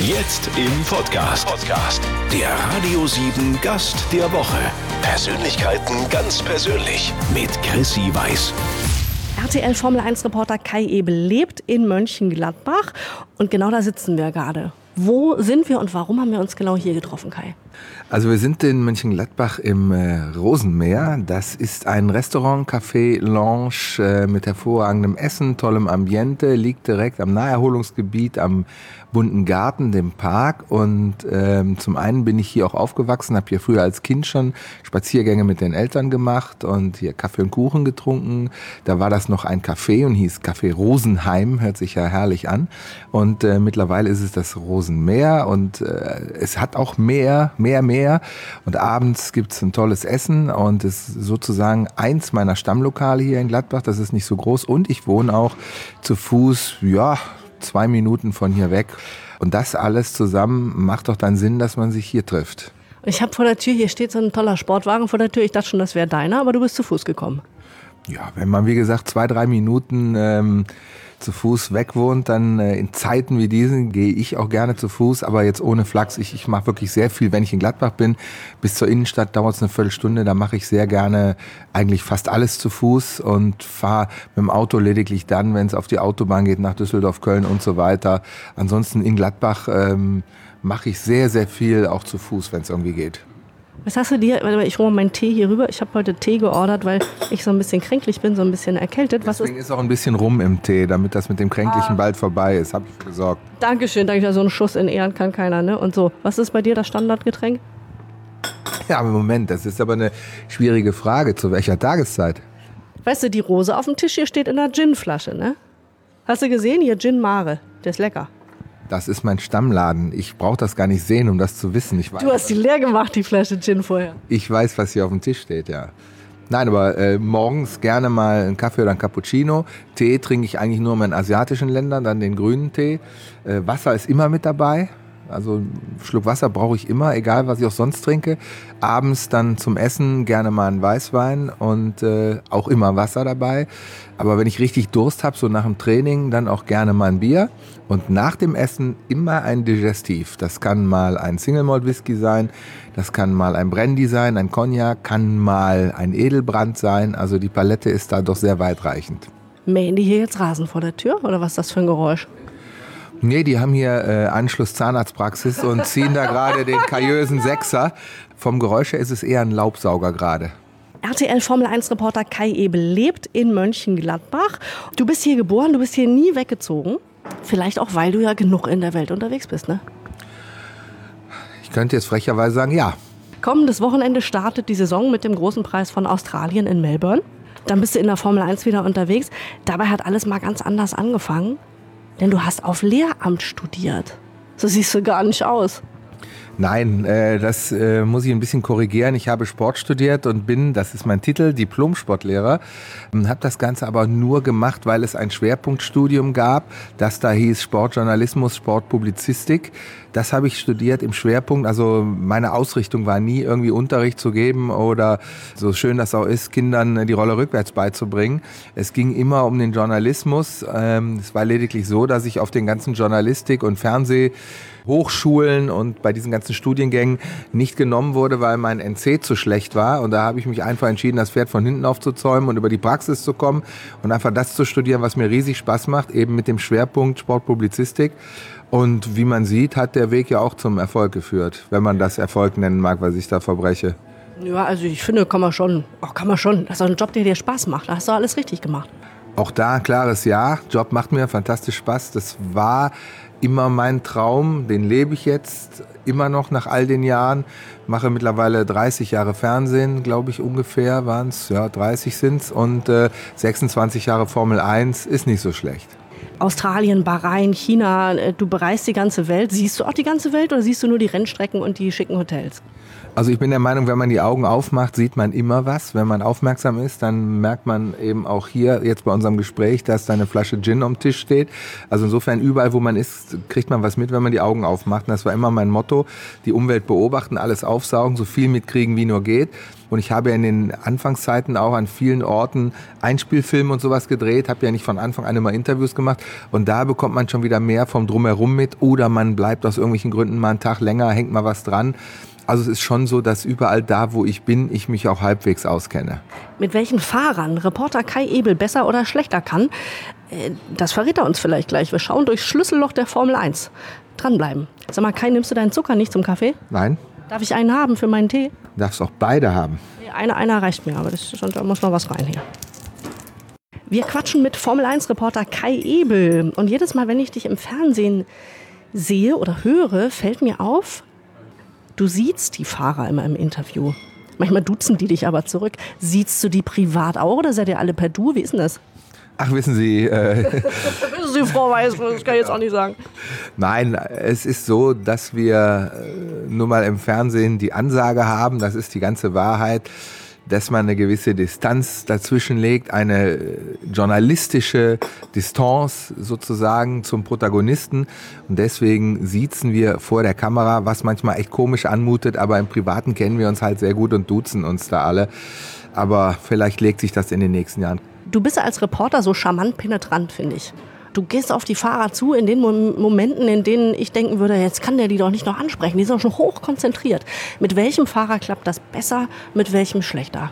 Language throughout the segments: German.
Jetzt im Podcast. Podcast. Der Radio 7 Gast der Woche. Persönlichkeiten ganz persönlich mit Chrissy Weiß. RTL Formel 1 Reporter Kai Ebel lebt in Mönchengladbach und genau da sitzen wir gerade. Wo sind wir und warum haben wir uns genau hier getroffen, Kai? Also wir sind in Mönchengladbach im äh, Rosenmeer. Das ist ein Restaurant, Café, Lounge äh, mit hervorragendem Essen, tollem Ambiente, liegt direkt am Naherholungsgebiet, am bunten Garten, dem Park. Und ähm, zum einen bin ich hier auch aufgewachsen, habe hier früher als Kind schon Spaziergänge mit den Eltern gemacht und hier Kaffee und Kuchen getrunken. Da war das noch ein Café und hieß Café Rosenheim, hört sich ja herrlich an. Und äh, mittlerweile ist es das Rosenmeer und äh, es hat auch mehr, mehr, mehr. Und abends gibt's ein tolles Essen und es ist sozusagen eins meiner Stammlokale hier in Gladbach. Das ist nicht so groß und ich wohne auch zu Fuß, ja, zwei Minuten von hier weg. Und das alles zusammen macht doch dann Sinn, dass man sich hier trifft. Ich habe vor der Tür, hier steht so ein toller Sportwagen vor der Tür. Ich dachte schon, das wäre deiner, aber du bist zu Fuß gekommen. Ja, wenn man wie gesagt zwei, drei Minuten ähm, zu Fuß weg wohnt, dann äh, in Zeiten wie diesen gehe ich auch gerne zu Fuß, aber jetzt ohne Flachs. Ich, ich mache wirklich sehr viel, wenn ich in Gladbach bin. Bis zur Innenstadt dauert es eine Viertelstunde, da mache ich sehr gerne eigentlich fast alles zu Fuß und fahre mit dem Auto lediglich dann, wenn es auf die Autobahn geht, nach Düsseldorf, Köln und so weiter. Ansonsten in Gladbach ähm, mache ich sehr, sehr viel auch zu Fuß, wenn es irgendwie geht. Was hast du dir? Ich hole mal meinen Tee hier rüber. Ich habe heute Tee geordert, weil ich so ein bisschen kränklich bin, so ein bisschen erkältet. Was Deswegen ist? ist auch ein bisschen rum im Tee, damit das mit dem Kränklichen bald vorbei ist. Habe ich gesorgt. Dankeschön, danke. So einen Schuss in Ehren kann keiner, ne? Und so. Was ist bei dir das Standardgetränk? Ja, aber Moment, das ist aber eine schwierige Frage. Zu welcher Tageszeit? Weißt du, die Rose auf dem Tisch hier steht in einer Ginflasche, ne? Hast du gesehen? Hier Gin Mare. Der ist lecker. Das ist mein Stammladen. Ich brauche das gar nicht sehen, um das zu wissen. Ich weiß, Du hast die leer gemacht, die Flasche Gin vorher. ich weiß, was hier auf dem Tisch steht, ja. Nein, aber äh, morgens gerne mal einen Kaffee oder einen Cappuccino. Tee trinke ich eigentlich nur in asiatischen Ländern, dann den grünen Tee. Äh, Wasser ist immer mit dabei. Also einen Schluck Wasser brauche ich immer, egal was ich auch sonst trinke. Abends dann zum Essen gerne mal einen Weißwein und äh, auch immer Wasser dabei. Aber wenn ich richtig Durst habe, so nach dem Training, dann auch gerne mal ein Bier. Und nach dem Essen immer ein Digestiv. Das kann mal ein Single Malt Whisky sein, das kann mal ein Brandy sein, ein Cognac, kann mal ein Edelbrand sein. Also die Palette ist da doch sehr weitreichend. Mähen die hier jetzt Rasen vor der Tür? Oder was ist das für ein Geräusch? Nee, die haben hier äh, Anschluss Zahnarztpraxis und ziehen da gerade den kariösen Sechser. Vom Geräusch her ist es eher ein Laubsauger gerade. RTL Formel 1 Reporter Kai Ebel lebt in Mönchengladbach. Du bist hier geboren, du bist hier nie weggezogen. Vielleicht auch, weil du ja genug in der Welt unterwegs bist, ne? Ich könnte jetzt frecherweise sagen, ja. Kommendes Wochenende startet die Saison mit dem großen Preis von Australien in Melbourne. Dann bist du in der Formel 1 wieder unterwegs. Dabei hat alles mal ganz anders angefangen. Denn du hast auf Lehramt studiert. So siehst du gar nicht aus. Nein, äh, das äh, muss ich ein bisschen korrigieren. Ich habe Sport studiert und bin, das ist mein Titel, Diplom-Sportlehrer. Habe das Ganze aber nur gemacht, weil es ein Schwerpunktstudium gab, das da hieß Sportjournalismus, Sportpublizistik. Das habe ich studiert im Schwerpunkt. Also meine Ausrichtung war nie irgendwie Unterricht zu geben oder so schön das auch ist, Kindern die Rolle rückwärts beizubringen. Es ging immer um den Journalismus. Ähm, es war lediglich so, dass ich auf den ganzen Journalistik- und Fernseh Hochschulen und bei diesen ganzen Studiengängen nicht genommen wurde, weil mein NC zu schlecht war. Und da habe ich mich einfach entschieden, das Pferd von hinten aufzuzäumen und über die Praxis zu kommen und einfach das zu studieren, was mir riesig Spaß macht, eben mit dem Schwerpunkt Sportpublizistik. Und wie man sieht, hat der Weg ja auch zum Erfolg geführt, wenn man das Erfolg nennen mag, was ich da verbreche. Ja, also ich finde, kann man schon. Oh, kann man schon. Das ist doch ein Job, der dir Spaß macht. Da hast du alles richtig gemacht. Auch da ein klares Ja. Job macht mir fantastisch Spaß. Das war immer mein Traum. Den lebe ich jetzt immer noch nach all den Jahren. Mache mittlerweile 30 Jahre Fernsehen, glaube ich ungefähr waren es. Ja, 30 sind's und äh, 26 Jahre Formel 1 ist nicht so schlecht. Australien, Bahrain, China, äh, du bereist die ganze Welt. Siehst du auch die ganze Welt oder siehst du nur die Rennstrecken und die schicken Hotels? Also ich bin der Meinung, wenn man die Augen aufmacht, sieht man immer was. Wenn man aufmerksam ist, dann merkt man eben auch hier jetzt bei unserem Gespräch, dass da eine Flasche Gin am Tisch steht. Also insofern überall, wo man ist, kriegt man was mit, wenn man die Augen aufmacht. Und das war immer mein Motto. Die Umwelt beobachten, alles aufsaugen, so viel mitkriegen, wie nur geht. Und ich habe in den Anfangszeiten auch an vielen Orten Einspielfilme und sowas gedreht, habe ja nicht von Anfang an immer Interviews gemacht. Und da bekommt man schon wieder mehr vom Drumherum mit. Oder man bleibt aus irgendwelchen Gründen mal einen Tag länger, hängt mal was dran. Also es ist schon so, dass überall da, wo ich bin, ich mich auch halbwegs auskenne. Mit welchen Fahrern Reporter Kai Ebel besser oder schlechter kann, äh, das verrät er uns vielleicht gleich. Wir schauen durchs Schlüsselloch der Formel 1. Dranbleiben. Sag mal, Kai, nimmst du deinen Zucker nicht zum Kaffee? Nein, Darf ich einen haben für meinen Tee? darfst auch beide haben. Nee, Einer, einer reicht mir, aber das da muss noch was rein hier. Wir quatschen mit Formel 1-Reporter Kai Ebel. Und jedes Mal, wenn ich dich im Fernsehen sehe oder höre, fällt mir auf, du siehst die Fahrer immer im Interview. Manchmal duzen die dich aber zurück. Siehst du die privat auch oder seid ihr alle per Du? Wie ist denn das? Ach, wissen Sie, äh, Wissen Sie, Frau Weiß, das kann ich jetzt auch nicht sagen. Nein, es ist so, dass wir äh, nur mal im Fernsehen die Ansage haben, das ist die ganze Wahrheit, dass man eine gewisse Distanz dazwischen legt, eine äh, journalistische Distanz sozusagen zum Protagonisten. Und deswegen siezen wir vor der Kamera, was manchmal echt komisch anmutet, aber im Privaten kennen wir uns halt sehr gut und duzen uns da alle. Aber vielleicht legt sich das in den nächsten Jahren. Du bist als Reporter so charmant penetrant, finde ich. Du gehst auf die Fahrer zu in den Mom- Momenten, in denen ich denken würde, jetzt kann der die doch nicht noch ansprechen. Die sind doch schon hoch konzentriert. Mit welchem Fahrer klappt das besser, mit welchem schlechter?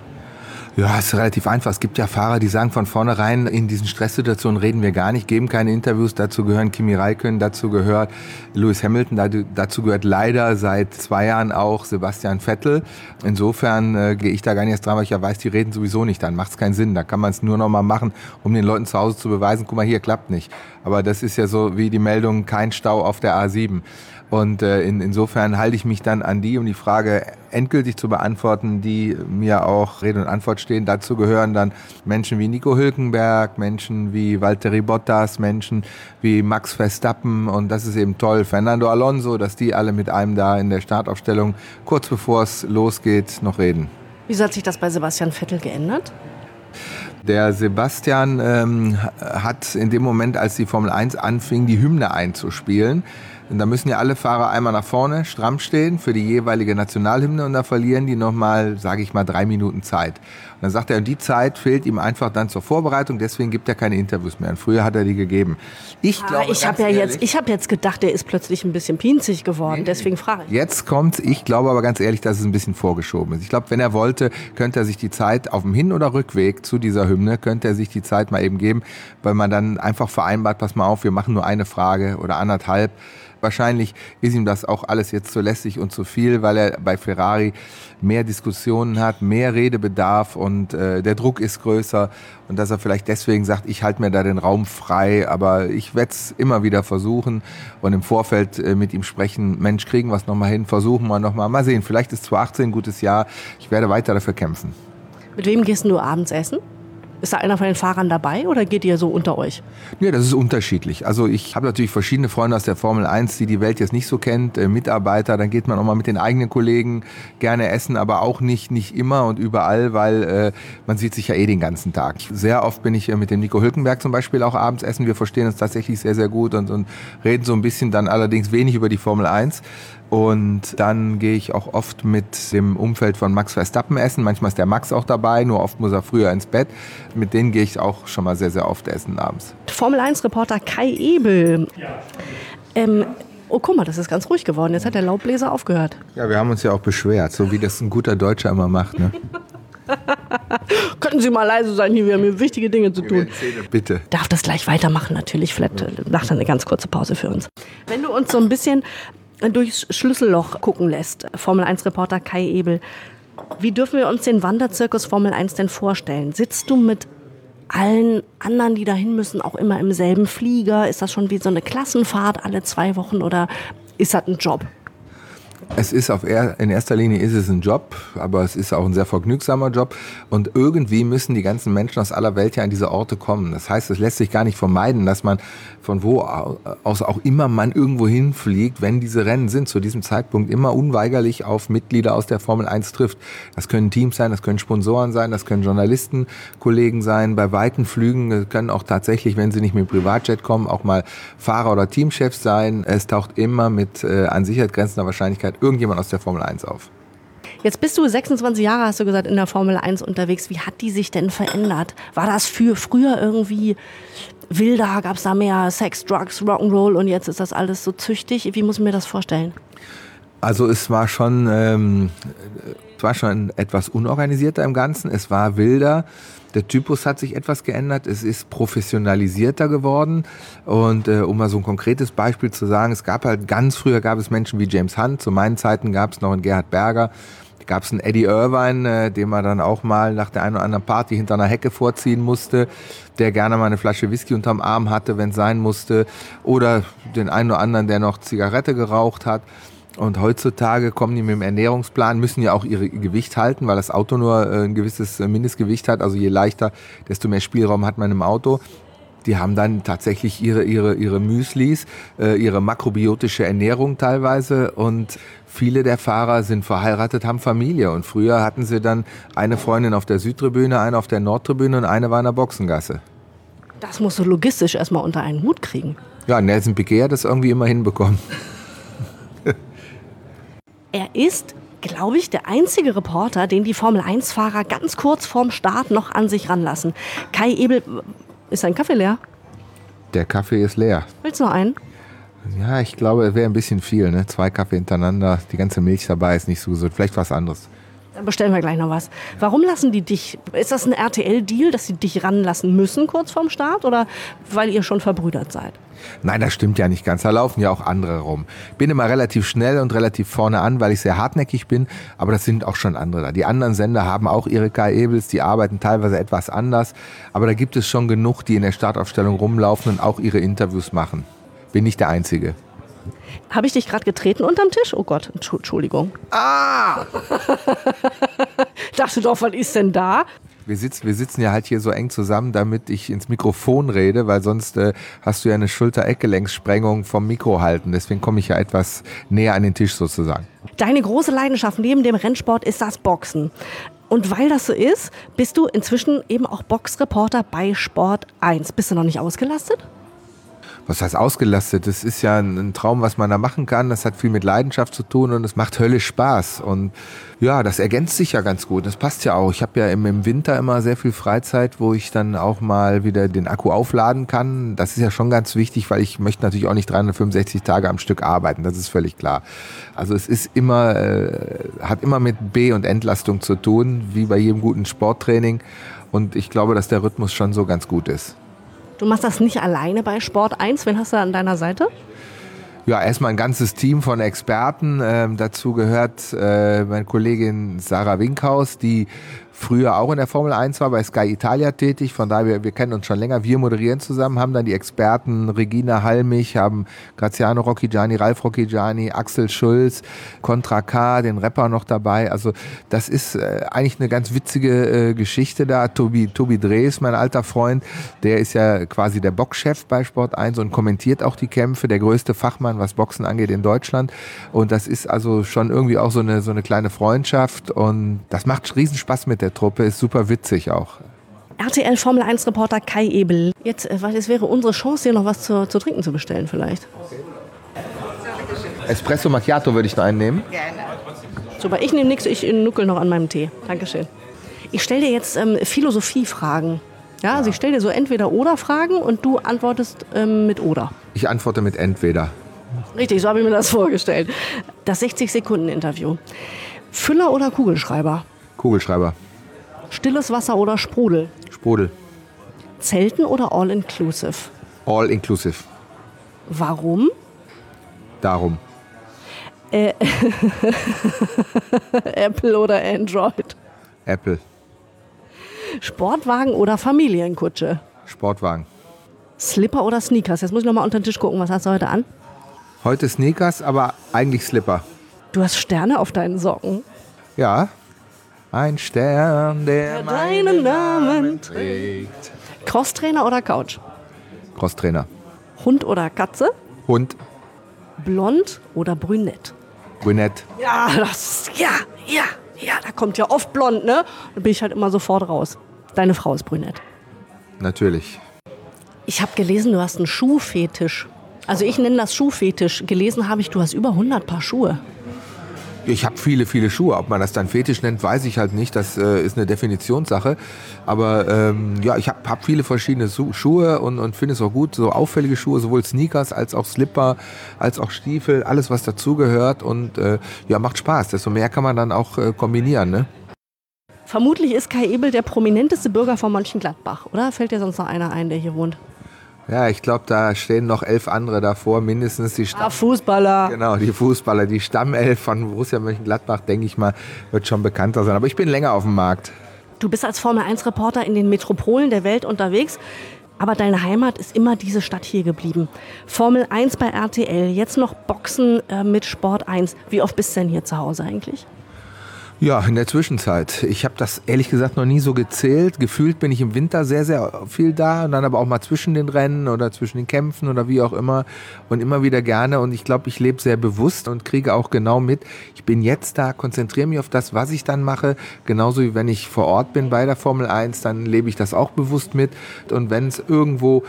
Ja, ist relativ einfach. Es gibt ja Fahrer, die sagen von vornherein, in diesen Stresssituationen reden wir gar nicht, geben keine Interviews. Dazu gehören Kimi Räikkönen, dazu gehört Lewis Hamilton, da- dazu gehört leider seit zwei Jahren auch Sebastian Vettel. Insofern äh, gehe ich da gar nicht erst dran, weil ich ja weiß, die reden sowieso nicht. Dann macht es keinen Sinn. Da kann man es nur noch mal machen, um den Leuten zu Hause zu beweisen, guck mal, hier klappt nicht. Aber das ist ja so wie die Meldung, kein Stau auf der A7. Und äh, in, insofern halte ich mich dann an die, um die Frage endgültig zu beantworten, die mir auch Rede und Antwort stehen. Dazu gehören dann Menschen wie Nico Hülkenberg, Menschen wie Valtteri Bottas, Menschen wie Max Verstappen und das ist eben toll, Fernando Alonso, dass die alle mit einem da in der Startaufstellung kurz bevor es losgeht noch reden. Wieso hat sich das bei Sebastian Vettel geändert? Der Sebastian ähm, hat in dem Moment, als die Formel 1 anfing, die Hymne einzuspielen. Und da müssen ja alle Fahrer einmal nach vorne stramm stehen für die jeweilige Nationalhymne und da verlieren die nochmal, sage ich mal, drei Minuten Zeit. Und dann sagt er, und die Zeit fehlt ihm einfach dann zur Vorbereitung, deswegen gibt er keine Interviews mehr. Und früher hat er die gegeben. Ich glaube, Ah, ich habe ja jetzt, ich habe jetzt gedacht, der ist plötzlich ein bisschen pinzig geworden. Deswegen frage ich. Jetzt kommt, ich glaube aber ganz ehrlich, dass es ein bisschen vorgeschoben ist. Ich glaube, wenn er wollte, könnte er sich die Zeit auf dem Hin- oder Rückweg zu dieser Hymne, könnte er sich die Zeit mal eben geben, weil man dann einfach vereinbart, pass mal auf, wir machen nur eine Frage oder anderthalb. Wahrscheinlich ist ihm das auch alles jetzt zu lästig und zu viel, weil er bei Ferrari mehr Diskussionen hat, mehr Redebedarf und äh, der Druck ist größer und dass er vielleicht deswegen sagt, ich halte mir da den Raum frei, aber ich werde es immer wieder versuchen und im Vorfeld äh, mit ihm sprechen, Mensch, kriegen wir es nochmal hin, versuchen wir nochmal, mal. Sehen, vielleicht ist 2018 ein gutes Jahr, ich werde weiter dafür kämpfen. Mit wem gehst du abends essen? Ist da einer von den Fahrern dabei oder geht ihr so unter euch? Ja, das ist unterschiedlich. Also ich habe natürlich verschiedene Freunde aus der Formel 1, die die Welt jetzt nicht so kennt, äh, Mitarbeiter, dann geht man auch mal mit den eigenen Kollegen gerne essen, aber auch nicht, nicht immer und überall, weil äh, man sieht sich ja eh den ganzen Tag. Sehr oft bin ich äh, mit dem Nico Hülkenberg zum Beispiel auch abends essen. Wir verstehen uns tatsächlich sehr, sehr gut und, und reden so ein bisschen dann allerdings wenig über die Formel 1. Und dann gehe ich auch oft mit dem Umfeld von Max Verstappen essen. Manchmal ist der Max auch dabei, nur oft muss er früher ins Bett. Mit denen gehe ich auch schon mal sehr, sehr oft essen abends. Formel 1-Reporter Kai Ebel. Ähm, oh, guck mal, das ist ganz ruhig geworden. Jetzt hat der Laubbläser aufgehört. Ja, wir haben uns ja auch beschwert, so wie das ein guter Deutscher immer macht. Ne? Könnten Sie mal leise sein hier, wir haben hier wichtige Dinge zu tun. Bitte. Darf das gleich weitermachen natürlich. Vielleicht macht er eine ganz kurze Pause für uns. Wenn du uns so ein bisschen durchs Schlüsselloch gucken lässt, Formel 1-Reporter Kai Ebel, wie dürfen wir uns den Wanderzirkus Formel 1 denn vorstellen? Sitzt du mit allen anderen, die dahin müssen, auch immer im selben Flieger? Ist das schon wie so eine Klassenfahrt alle zwei Wochen oder ist das ein Job? Es ist auf er, in erster Linie ist es ein Job, aber es ist auch ein sehr vergnügsamer Job. Und irgendwie müssen die ganzen Menschen aus aller Welt ja an diese Orte kommen. Das heißt, es lässt sich gar nicht vermeiden, dass man von wo aus auch immer man irgendwo hinfliegt, wenn diese Rennen sind, zu diesem Zeitpunkt immer unweigerlich auf Mitglieder aus der Formel 1 trifft. Das können Teams sein, das können Sponsoren sein, das können Journalisten, Kollegen sein. Bei weiten Flügen können auch tatsächlich, wenn sie nicht mit Privatjet kommen, auch mal Fahrer oder Teamchefs sein. Es taucht immer mit äh, an Sicherheit grenzender Wahrscheinlichkeit irgendjemand aus der Formel 1 auf. Jetzt bist du 26 Jahre, hast du gesagt, in der Formel 1 unterwegs. Wie hat die sich denn verändert? War das für früher irgendwie wilder? Gab es da mehr Sex, Drugs, Rock'n'Roll und jetzt ist das alles so züchtig? Wie muss ich mir das vorstellen? Also es war schon, ähm, es war schon etwas unorganisierter im Ganzen. Es war wilder. Der Typus hat sich etwas geändert. Es ist professionalisierter geworden. Und äh, um mal so ein konkretes Beispiel zu sagen, es gab halt ganz früher gab es Menschen wie James Hunt. Zu meinen Zeiten gab es noch einen Gerhard Berger. Gab es einen Eddie Irvine, äh, den man dann auch mal nach der einen oder anderen Party hinter einer Hecke vorziehen musste, der gerne mal eine Flasche Whisky unterm Arm hatte, wenn es sein musste. Oder den einen oder anderen, der noch Zigarette geraucht hat. Und heutzutage kommen die mit dem Ernährungsplan, müssen ja auch ihre Gewicht halten, weil das Auto nur äh, ein gewisses äh, Mindestgewicht hat. Also je leichter, desto mehr Spielraum hat man im Auto. Die haben dann tatsächlich ihre, ihre, ihre Müslis, äh, ihre makrobiotische Ernährung teilweise und viele der Fahrer sind verheiratet, haben Familie und früher hatten sie dann eine Freundin auf der Südtribüne, eine auf der Nordtribüne und eine war in der Boxengasse. Das musst du logistisch erstmal unter einen Hut kriegen. Ja, Nelson Piquet hat das irgendwie immer hinbekommen. Er ist, glaube ich, der einzige Reporter, den die Formel-1-Fahrer ganz kurz vorm Start noch an sich ranlassen. Kai Ebel, ist dein Kaffee leer? Der Kaffee ist leer. Willst du noch einen? Ja, ich glaube, es wäre ein bisschen viel. Ne? Zwei Kaffee hintereinander, die ganze Milch dabei ist nicht so gesund. Vielleicht was anderes. Dann bestellen wir gleich noch was. Warum lassen die dich? Ist das ein RTL-Deal, dass sie dich ranlassen müssen kurz vorm Start oder weil ihr schon verbrüdert seid? Nein, das stimmt ja nicht ganz. Da laufen ja auch andere rum. Ich bin immer relativ schnell und relativ vorne an, weil ich sehr hartnäckig bin, aber das sind auch schon andere da. Die anderen Sender haben auch ihre K-Ebels, die arbeiten teilweise etwas anders, aber da gibt es schon genug, die in der Startaufstellung rumlaufen und auch ihre Interviews machen. Bin nicht der Einzige. Habe ich dich gerade getreten unterm Tisch? Oh Gott, Entschuldigung. Ah! Dachte doch, was ist denn da? Wir sitzen, wir sitzen ja halt hier so eng zusammen, damit ich ins Mikrofon rede, weil sonst äh, hast du ja eine Schulter-Eckgelenkssprengung vom Mikro halten. Deswegen komme ich ja etwas näher an den Tisch sozusagen. Deine große Leidenschaft neben dem Rennsport ist das Boxen. Und weil das so ist, bist du inzwischen eben auch Boxreporter bei Sport 1. Bist du noch nicht ausgelastet? Was heißt ausgelastet? Das ist ja ein Traum, was man da machen kann. Das hat viel mit Leidenschaft zu tun und es macht höllisch Spaß. Und ja, das ergänzt sich ja ganz gut. Das passt ja auch. Ich habe ja im, im, Winter immer sehr viel Freizeit, wo ich dann auch mal wieder den Akku aufladen kann. Das ist ja schon ganz wichtig, weil ich möchte natürlich auch nicht 365 Tage am Stück arbeiten. Das ist völlig klar. Also es ist immer, äh, hat immer mit B- und Entlastung zu tun, wie bei jedem guten Sporttraining. Und ich glaube, dass der Rhythmus schon so ganz gut ist. Du machst das nicht alleine bei Sport 1. Wen hast du an deiner Seite? Ja, erstmal ein ganzes Team von Experten. Ähm, dazu gehört äh, meine Kollegin Sarah Winkhaus, die früher auch in der Formel 1 war, bei Sky Italia tätig. Von daher, wir, wir kennen uns schon länger. Wir moderieren zusammen, haben dann die Experten Regina Halmich, haben Graziano Rocchigiani, Ralf Rocchigiani, Axel Schulz, Contra K, den Rapper noch dabei. Also das ist äh, eigentlich eine ganz witzige äh, Geschichte da. Tobi, Tobi Drees, mein alter Freund, der ist ja quasi der Boxchef bei Sport 1 und kommentiert auch die Kämpfe, der größte Fachmann, was Boxen angeht in Deutschland. Und das ist also schon irgendwie auch so eine, so eine kleine Freundschaft und das macht riesen Spaß mit der der Truppe, ist super witzig auch. RTL Formel 1 Reporter Kai Ebel. Jetzt, äh, es wäre unsere Chance, hier noch was zu, zu trinken zu bestellen vielleicht. Espresso Macchiato würde ich noch einnehmen. Gerne. Super, ich nehme nichts, ich nuckel noch an meinem Tee. Dankeschön. Ich stelle dir jetzt ähm, Philosophiefragen. Ja, also ich stelle dir so Entweder-Oder-Fragen und du antwortest ähm, mit Oder. Ich antworte mit Entweder. Richtig, so habe ich mir das vorgestellt. Das 60-Sekunden-Interview. Füller oder Kugelschreiber? Kugelschreiber. Stilles Wasser oder Sprudel? Sprudel. Zelten oder All-Inclusive? All-Inclusive. Warum? Darum. Äh, Apple oder Android? Apple. Sportwagen oder Familienkutsche? Sportwagen. Slipper oder Sneakers? Jetzt muss ich noch mal unter den Tisch gucken. Was hast du heute an? Heute Sneakers, aber eigentlich Slipper. Du hast Sterne auf deinen Socken? Ja, ein Stern, der, der deinen Namen trägt. Crosstrainer oder Couch? Crosstrainer. Hund oder Katze? Hund. Blond oder brünett? Brünett. Ja, das, ja, ja, ja, da kommt ja oft blond, ne? Da bin ich halt immer sofort raus. Deine Frau ist brünett. Natürlich. Ich habe gelesen, du hast einen Schuhfetisch. Also ich nenne das Schuhfetisch. Gelesen habe ich, du hast über 100 Paar Schuhe. Ich habe viele, viele Schuhe. Ob man das dann Fetisch nennt, weiß ich halt nicht. Das äh, ist eine Definitionssache. Aber ähm, ja, ich habe hab viele verschiedene Schuhe und, und finde es auch gut. So auffällige Schuhe, sowohl Sneakers als auch Slipper, als auch Stiefel, alles was dazugehört. Und äh, ja, macht Spaß. Desto mehr kann man dann auch äh, kombinieren. Ne? Vermutlich ist Kai Ebel der prominenteste Bürger von Mönchengladbach, oder? Fällt dir sonst noch einer ein, der hier wohnt? Ja, ich glaube, da stehen noch elf andere davor, mindestens die Stamm ah, Fußballer. Genau, die Fußballer. Die Stammelf von Borussia Mönchengladbach, denke ich mal, wird schon bekannter sein. Aber ich bin länger auf dem Markt. Du bist als Formel-1-Reporter in den Metropolen der Welt unterwegs. Aber deine Heimat ist immer diese Stadt hier geblieben. Formel 1 bei RTL, jetzt noch Boxen äh, mit Sport 1. Wie oft bist du denn hier zu Hause eigentlich? Ja, in der Zwischenzeit. Ich habe das ehrlich gesagt noch nie so gezählt. Gefühlt bin ich im Winter sehr, sehr viel da und dann aber auch mal zwischen den Rennen oder zwischen den Kämpfen oder wie auch immer und immer wieder gerne. Und ich glaube, ich lebe sehr bewusst und kriege auch genau mit. Ich bin jetzt da, konzentriere mich auf das, was ich dann mache. Genauso wie wenn ich vor Ort bin bei der Formel 1, dann lebe ich das auch bewusst mit. Und wenn es irgendwo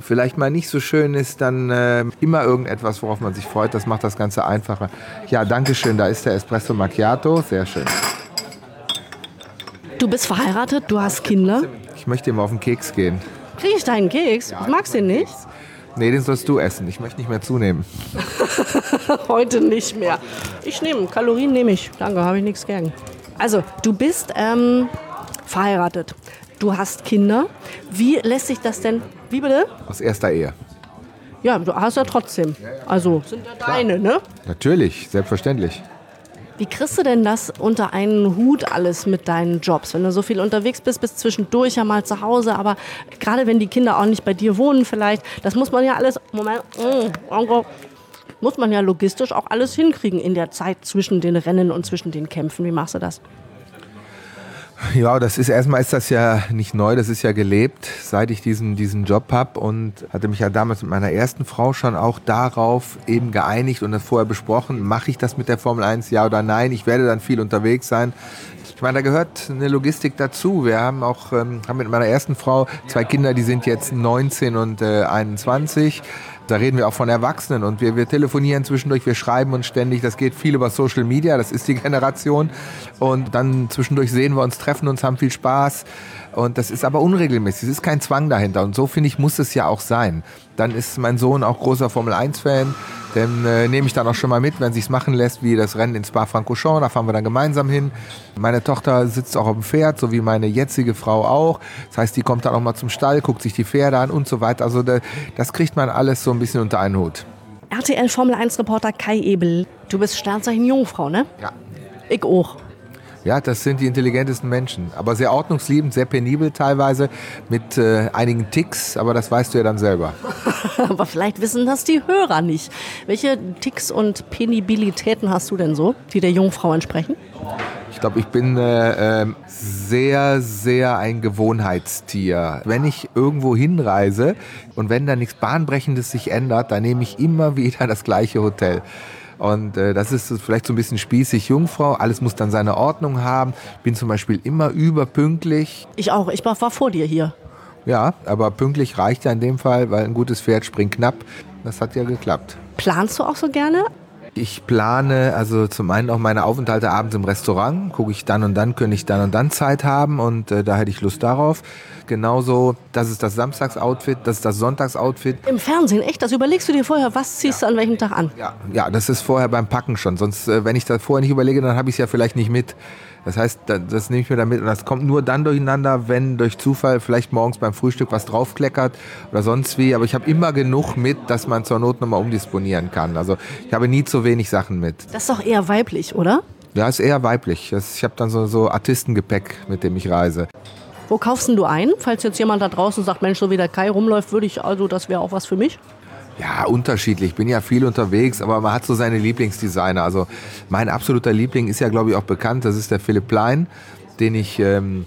vielleicht mal nicht so schön ist, dann äh, immer irgendetwas, worauf man sich freut. Das macht das Ganze einfacher. Ja, danke schön. Da ist der Espresso Macchiato. Sehr schön. Du bist verheiratet, du hast Kinder. Ich möchte ihm auf den Keks gehen. Kriege ich deinen Keks? Ja, Magst du den nicht? Nee, den sollst du essen. Ich möchte nicht mehr zunehmen. Heute nicht mehr. Ich nehme, Kalorien nehme ich. Danke, habe ich nichts gern. Also, du bist ähm, verheiratet. Du hast Kinder. Wie lässt sich das denn wie bitte? Aus erster Ehe. Ja, du hast ja trotzdem. Also sind ja deine, ne? Natürlich, selbstverständlich. Wie kriegst du denn das unter einen Hut alles mit deinen Jobs? Wenn du so viel unterwegs bist, bist zwischendurch ja mal zu Hause, aber gerade wenn die Kinder auch nicht bei dir wohnen vielleicht, das muss man ja alles, Moment, mm, muss man ja logistisch auch alles hinkriegen in der Zeit zwischen den Rennen und zwischen den Kämpfen. Wie machst du das? Ja, das ist erstmal ist das ja nicht neu, das ist ja gelebt, seit ich diesen, diesen Job habe und hatte mich ja damals mit meiner ersten Frau schon auch darauf eben geeinigt und das vorher besprochen, mache ich das mit der Formel 1, ja oder nein, ich werde dann viel unterwegs sein. Ich meine, da gehört eine Logistik dazu. Wir haben auch ähm, haben mit meiner ersten Frau zwei Kinder, die sind jetzt 19 und äh, 21. Da reden wir auch von Erwachsenen und wir, wir telefonieren zwischendurch, wir schreiben uns ständig. Das geht viel über Social Media, das ist die Generation. Und dann zwischendurch sehen wir uns, treffen uns, haben viel Spaß. Und das ist aber unregelmäßig. Es ist kein Zwang dahinter. Und so finde ich, muss es ja auch sein. Dann ist mein Sohn auch großer Formel 1-Fan. Den äh, nehme ich dann auch schon mal mit, wenn sich's machen lässt, wie das Rennen in Spa-Francorchamps. Da fahren wir dann gemeinsam hin. Meine Tochter sitzt auch auf dem Pferd, so wie meine jetzige Frau auch. Das heißt, die kommt dann auch mal zum Stall, guckt sich die Pferde an und so weiter. Also da, das kriegt man alles so ein bisschen unter einen Hut. RTL Formel 1 Reporter Kai Ebel. Du bist Sternzeichen Jungfrau, ne? Ja. Ich auch. Ja, das sind die intelligentesten Menschen. Aber sehr ordnungsliebend, sehr penibel teilweise, mit äh, einigen Ticks, aber das weißt du ja dann selber. aber vielleicht wissen das die Hörer nicht. Welche Ticks und Penibilitäten hast du denn so, die der Jungfrau entsprechen? Ich glaube, ich bin äh, äh, sehr, sehr ein Gewohnheitstier. Wenn ich irgendwo hinreise und wenn da nichts Bahnbrechendes sich ändert, dann nehme ich immer wieder das gleiche Hotel. Und äh, das ist vielleicht so ein bisschen spießig Jungfrau. Alles muss dann seine Ordnung haben. Bin zum Beispiel immer überpünktlich. Ich auch. Ich war, war vor dir hier. Ja, aber pünktlich reicht ja in dem Fall, weil ein gutes Pferd springt knapp. Das hat ja geklappt. Planst du auch so gerne? Ich plane also zum einen auch meine Aufenthalte abends im Restaurant. Gucke ich dann und dann, könnte ich dann und dann Zeit haben und äh, da hätte ich Lust darauf. Genauso, das ist das Samstagsoutfit, das ist das Sonntagsoutfit. Im Fernsehen, echt? Das überlegst du dir vorher, was ziehst ja. du an welchem Tag an? Ja, ja, das ist vorher beim Packen schon. Sonst, äh, wenn ich das vorher nicht überlege, dann habe ich es ja vielleicht nicht mit. Das heißt, das nehme ich mir damit und das kommt nur dann durcheinander, wenn durch Zufall vielleicht morgens beim Frühstück was draufkleckert oder sonst wie. Aber ich habe immer genug mit, dass man zur Not nochmal umdisponieren kann. Also ich habe nie zu wenig Sachen mit. Das ist doch eher weiblich, oder? Ja, ist eher weiblich. Ich habe dann so, so Artistengepäck, mit dem ich reise. Wo kaufst du ein? Falls jetzt jemand da draußen sagt, Mensch, so wie der Kai rumläuft, würde ich, also das wäre auch was für mich. Ja, unterschiedlich. Ich bin ja viel unterwegs, aber man hat so seine Lieblingsdesigner. Also mein absoluter Liebling ist ja, glaube ich, auch bekannt. Das ist der Philipp Plein, den ich ähm,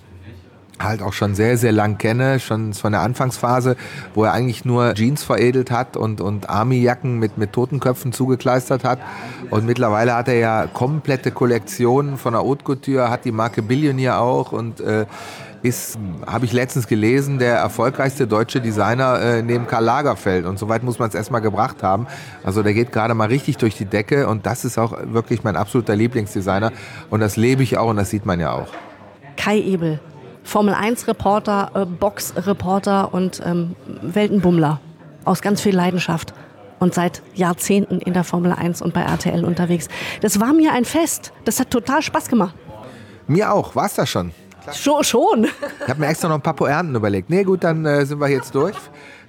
halt auch schon sehr, sehr lang kenne, schon von der Anfangsphase, wo er eigentlich nur Jeans veredelt hat und, und Army-Jacken mit, mit Totenköpfen zugekleistert hat. Und mittlerweile hat er ja komplette Kollektionen von der Haute Couture, hat die Marke Billionaire auch und äh, ist, habe ich letztens gelesen, der erfolgreichste deutsche Designer äh, neben Karl Lagerfeld. Und soweit muss man es erstmal gebracht haben. Also der geht gerade mal richtig durch die Decke und das ist auch wirklich mein absoluter Lieblingsdesigner. Und das lebe ich auch und das sieht man ja auch. Kai Ebel, Formel 1 Reporter, äh, Box Reporter und ähm, Weltenbummler aus ganz viel Leidenschaft und seit Jahrzehnten in der Formel 1 und bei RTL unterwegs. Das war mir ein Fest. Das hat total Spaß gemacht. Mir auch. War's das schon? Schon. schon. Ich habe mir extra noch ein paar Poernten überlegt. Nee, gut, dann äh, sind wir jetzt durch.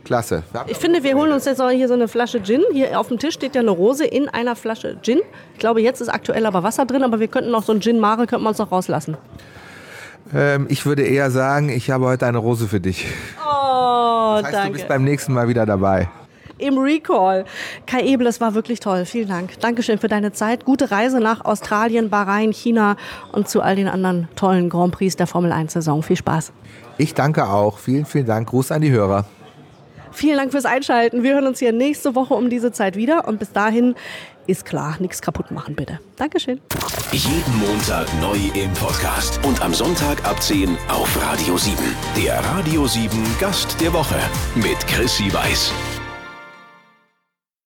Klasse. Ich finde, wir holen uns jetzt auch hier so eine Flasche Gin. Hier auf dem Tisch steht ja eine Rose in einer Flasche Gin. Ich glaube, jetzt ist aktuell aber Wasser drin, aber wir könnten noch so ein Gin Mare, könnten wir uns noch rauslassen. Ähm, ich würde eher sagen, ich habe heute eine Rose für dich. Oh, Das heißt, danke. du bist beim nächsten Mal wieder dabei. Im Recall. Kai Ebel, es war wirklich toll. Vielen Dank. Dankeschön für deine Zeit. Gute Reise nach Australien, Bahrain, China und zu all den anderen tollen Grand Prix der Formel 1-Saison. Viel Spaß. Ich danke auch. Vielen, vielen Dank. Gruß an die Hörer. Vielen Dank fürs Einschalten. Wir hören uns hier nächste Woche um diese Zeit wieder. Und bis dahin ist klar, nichts kaputt machen, bitte. Dankeschön. Jeden Montag neu im Podcast und am Sonntag ab 10 auf Radio 7. Der Radio 7 Gast der Woche mit Chrissy Weiß.